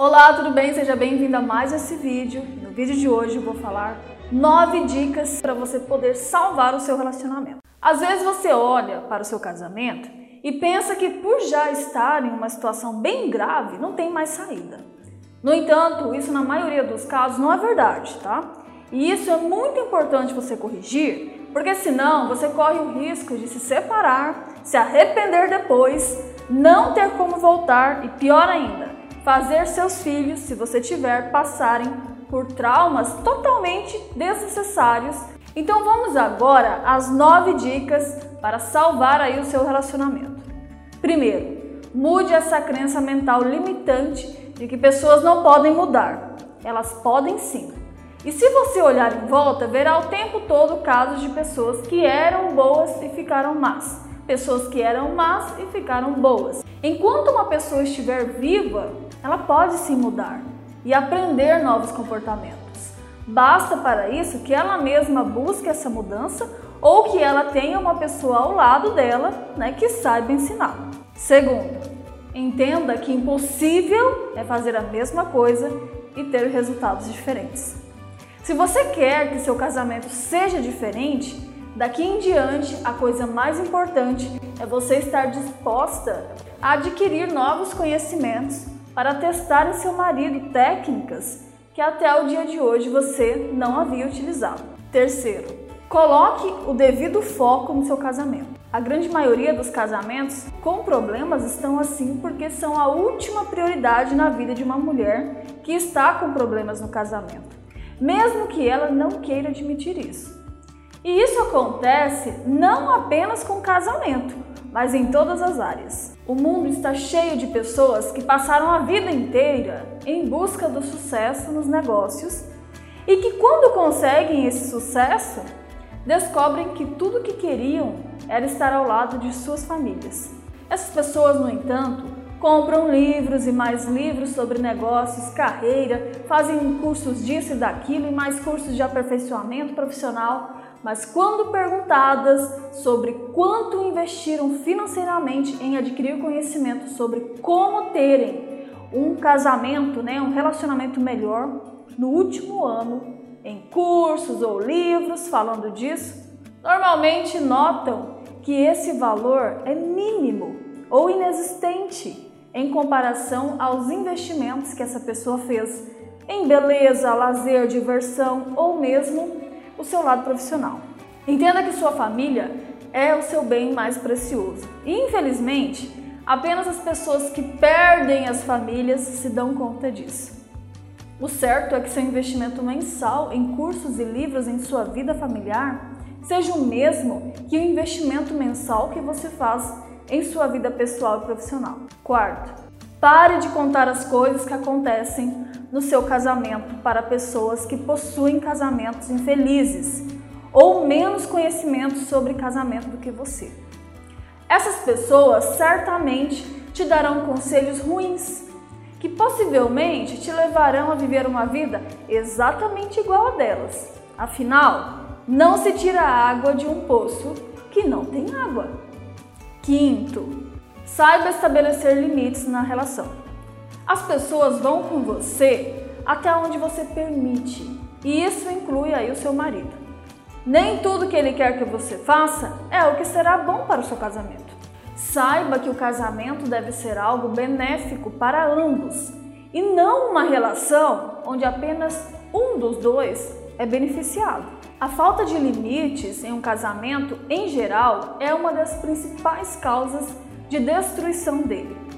Olá, tudo bem? Seja bem-vindo a mais esse vídeo. No vídeo de hoje eu vou falar nove dicas para você poder salvar o seu relacionamento. Às vezes você olha para o seu casamento e pensa que por já estar em uma situação bem grave, não tem mais saída. No entanto, isso na maioria dos casos não é verdade, tá? E isso é muito importante você corrigir, porque senão você corre o risco de se separar, se arrepender depois, não ter como voltar e pior ainda, fazer seus filhos, se você tiver, passarem por traumas totalmente desnecessários. Então vamos agora às nove dicas para salvar aí o seu relacionamento. Primeiro, mude essa crença mental limitante de que pessoas não podem mudar. Elas podem sim. E se você olhar em volta, verá o tempo todo casos de pessoas que eram boas e ficaram más pessoas que eram más e ficaram boas. Enquanto uma pessoa estiver viva, ela pode se mudar e aprender novos comportamentos. Basta para isso que ela mesma busque essa mudança ou que ela tenha uma pessoa ao lado dela né, que saiba ensinar. Segundo, entenda que impossível é fazer a mesma coisa e ter resultados diferentes. Se você quer que seu casamento seja diferente, Daqui em diante, a coisa mais importante é você estar disposta a adquirir novos conhecimentos para testar em seu marido técnicas que até o dia de hoje você não havia utilizado. Terceiro, coloque o devido foco no seu casamento. A grande maioria dos casamentos com problemas estão assim porque são a última prioridade na vida de uma mulher que está com problemas no casamento, mesmo que ela não queira admitir isso. E isso acontece não apenas com casamento, mas em todas as áreas. O mundo está cheio de pessoas que passaram a vida inteira em busca do sucesso nos negócios e que, quando conseguem esse sucesso, descobrem que tudo o que queriam era estar ao lado de suas famílias. Essas pessoas, no entanto, compram livros e mais livros sobre negócios, carreira, fazem cursos disso e daquilo e mais cursos de aperfeiçoamento profissional mas quando perguntadas sobre quanto investiram financeiramente em adquirir conhecimento sobre como terem um casamento, né, um relacionamento melhor no último ano, em cursos ou livros falando disso, normalmente notam que esse valor é mínimo ou inexistente em comparação aos investimentos que essa pessoa fez em beleza, lazer, diversão ou mesmo o seu lado profissional. Entenda que sua família é o seu bem mais precioso. E, infelizmente, apenas as pessoas que perdem as famílias se dão conta disso. O certo é que seu investimento mensal em cursos e livros em sua vida familiar seja o mesmo que o investimento mensal que você faz em sua vida pessoal e profissional. Quarto, pare de contar as coisas que acontecem no seu casamento para pessoas que possuem casamentos infelizes ou menos conhecimento sobre casamento do que você. Essas pessoas certamente te darão conselhos ruins, que possivelmente te levarão a viver uma vida exatamente igual a delas. Afinal, não se tira água de um poço que não tem água. Quinto, saiba estabelecer limites na relação. As pessoas vão com você até onde você permite, e isso inclui aí o seu marido. Nem tudo que ele quer que você faça é o que será bom para o seu casamento. Saiba que o casamento deve ser algo benéfico para ambos e não uma relação onde apenas um dos dois é beneficiado. A falta de limites em um casamento, em geral, é uma das principais causas de destruição dele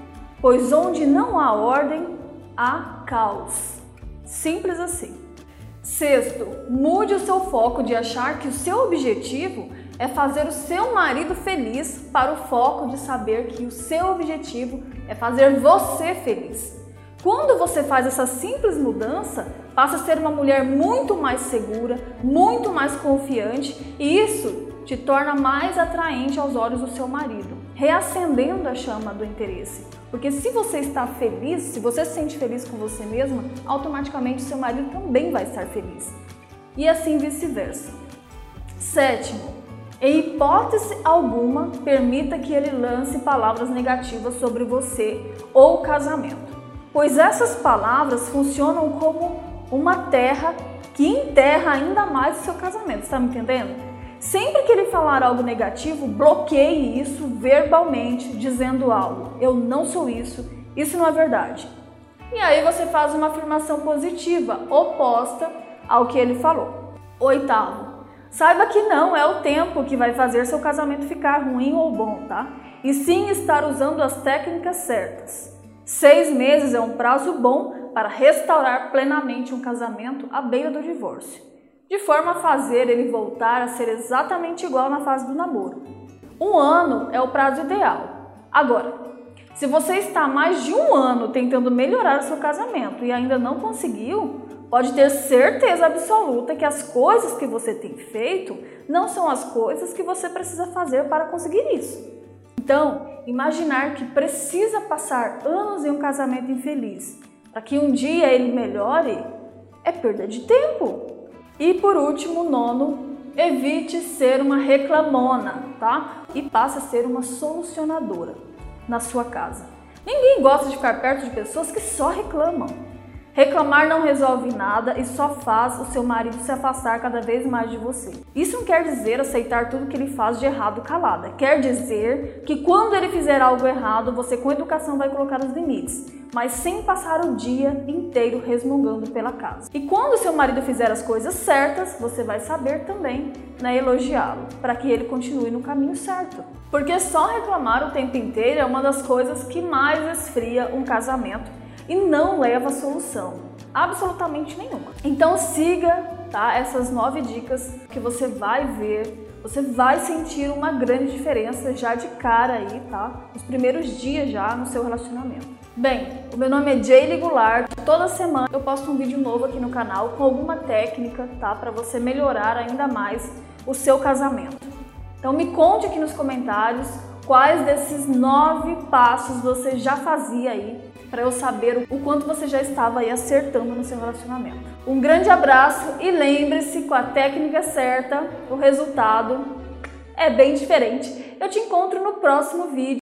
pois onde não há ordem, há caos. Simples assim. Sexto, mude o seu foco de achar que o seu objetivo é fazer o seu marido feliz para o foco de saber que o seu objetivo é fazer você feliz. Quando você faz essa simples mudança, passa a ser uma mulher muito mais segura, muito mais confiante e isso te torna mais atraente aos olhos do seu marido, reacendendo a chama do interesse. Porque se você está feliz, se você se sente feliz com você mesma, automaticamente seu marido também vai estar feliz. E assim vice-versa. Sétimo, em hipótese alguma, permita que ele lance palavras negativas sobre você ou o casamento. pois essas palavras funcionam como uma terra que enterra ainda mais o seu casamento. Está me entendendo? Sempre que ele falar algo negativo, bloqueie isso verbalmente, dizendo algo. Eu não sou isso, isso não é verdade. E aí você faz uma afirmação positiva, oposta ao que ele falou. Oitavo, saiba que não é o tempo que vai fazer seu casamento ficar ruim ou bom, tá? E sim estar usando as técnicas certas. Seis meses é um prazo bom para restaurar plenamente um casamento à beira do divórcio, de forma a fazer ele voltar a ser exatamente igual na fase do namoro. Um ano é o prazo ideal. Agora, se você está mais de um ano tentando melhorar o seu casamento e ainda não conseguiu, pode ter certeza absoluta que as coisas que você tem feito não são as coisas que você precisa fazer para conseguir isso. Então, imaginar que precisa passar anos em um casamento infeliz para que um dia ele melhore é perda de tempo. E por último, nono, evite ser uma reclamona, tá? E passe a ser uma solucionadora na sua casa. Ninguém gosta de ficar perto de pessoas que só reclamam. Reclamar não resolve nada e só faz o seu marido se afastar cada vez mais de você. Isso não quer dizer aceitar tudo que ele faz de errado calada. Quer dizer que quando ele fizer algo errado, você com educação vai colocar os limites, mas sem passar o dia inteiro resmungando pela casa. E quando seu marido fizer as coisas certas, você vai saber também né, elogiá-lo, para que ele continue no caminho certo. Porque só reclamar o tempo inteiro é uma das coisas que mais esfria um casamento e não leva a solução absolutamente nenhuma. Então siga tá, essas nove dicas que você vai ver, você vai sentir uma grande diferença já de cara aí, tá? Nos primeiros dias já no seu relacionamento. Bem, o meu nome é Jaylee Goulart. Toda semana eu posto um vídeo novo aqui no canal com alguma técnica, tá? Para você melhorar ainda mais o seu casamento. Então me conte aqui nos comentários quais desses nove passos você já fazia aí para eu saber o quanto você já estava aí acertando no seu relacionamento. Um grande abraço e lembre-se, com a técnica certa, o resultado é bem diferente. Eu te encontro no próximo vídeo.